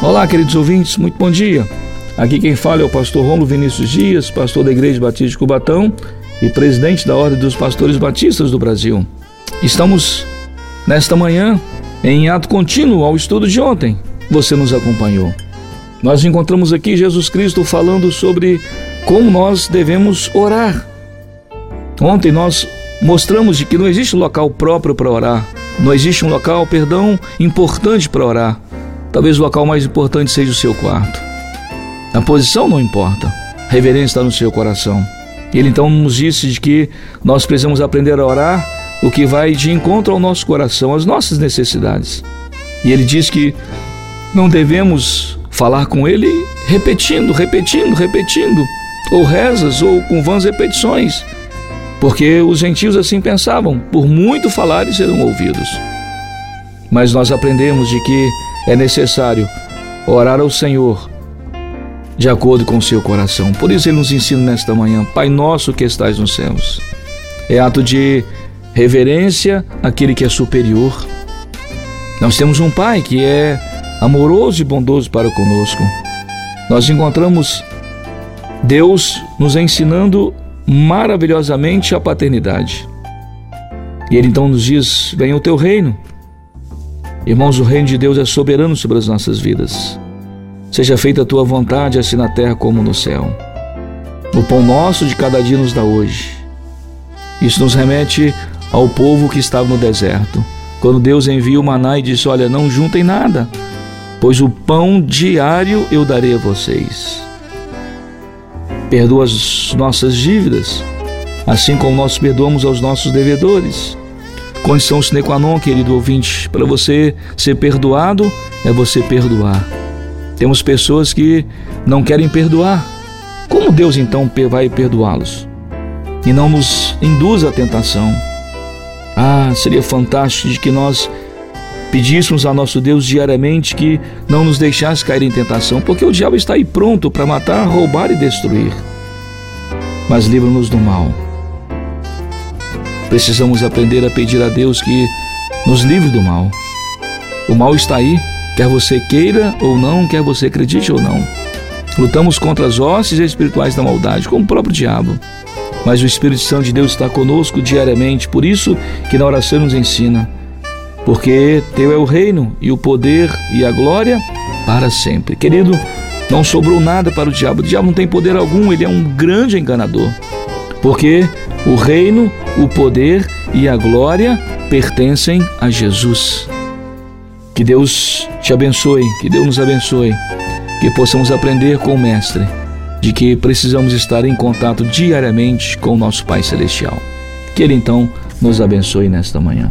Olá, queridos ouvintes, muito bom dia. Aqui quem fala é o pastor Romulo Vinícius Dias, pastor da Igreja Batista de Cubatão e presidente da Ordem dos Pastores Batistas do Brasil. Estamos nesta manhã em ato contínuo ao estudo de ontem. Você nos acompanhou. Nós encontramos aqui Jesus Cristo falando sobre como nós devemos orar. Ontem nós mostramos de que não existe um local próprio para orar, não existe um local, perdão, importante para orar. Talvez o local mais importante seja o seu quarto. A posição não importa, a reverência está no seu coração. Ele então nos disse de que nós precisamos aprender a orar o que vai de encontro ao nosso coração, às nossas necessidades. E ele diz que não devemos falar com ele repetindo, repetindo, repetindo, ou rezas ou com vãs repetições, porque os gentios assim pensavam, por muito falar serão ouvidos. Mas nós aprendemos de que é necessário orar ao Senhor de acordo com o seu coração. Por isso ele nos ensina nesta manhã, Pai nosso que estais nos céus. É ato de reverência àquele que é superior. Nós temos um Pai que é amoroso e bondoso para conosco. Nós encontramos Deus nos ensinando maravilhosamente a paternidade. E ele então nos diz: Venha o teu reino, Irmãos, o reino de Deus é soberano sobre as nossas vidas. Seja feita a tua vontade, assim na terra como no céu. O pão nosso de cada dia nos dá hoje. Isso nos remete ao povo que estava no deserto. Quando Deus envia o maná e disse: Olha, não juntem nada, pois o pão diário eu darei a vocês. Perdoa as nossas dívidas, assim como nós perdoamos aos nossos devedores. Condição sine qua non, querido ouvinte, para você ser perdoado é você perdoar. Temos pessoas que não querem perdoar. Como Deus então vai perdoá-los? E não nos induz à tentação. Ah, seria fantástico de que nós pedíssemos a nosso Deus diariamente que não nos deixasse cair em tentação, porque o diabo está aí pronto para matar, roubar e destruir. Mas livra-nos do mal. Precisamos aprender a pedir a Deus que nos livre do mal. O mal está aí, quer você queira ou não, quer você acredite ou não. Lutamos contra as hostes espirituais da maldade, como o próprio diabo. Mas o Espírito Santo de Deus está conosco diariamente, por isso que na oração nos ensina. Porque teu é o reino e o poder e a glória para sempre. Querido, não sobrou nada para o diabo. O diabo não tem poder algum, ele é um grande enganador. Porque o reino, o poder e a glória pertencem a Jesus. Que Deus te abençoe, que Deus nos abençoe, que possamos aprender com o Mestre de que precisamos estar em contato diariamente com o nosso Pai Celestial. Que Ele então nos abençoe nesta manhã.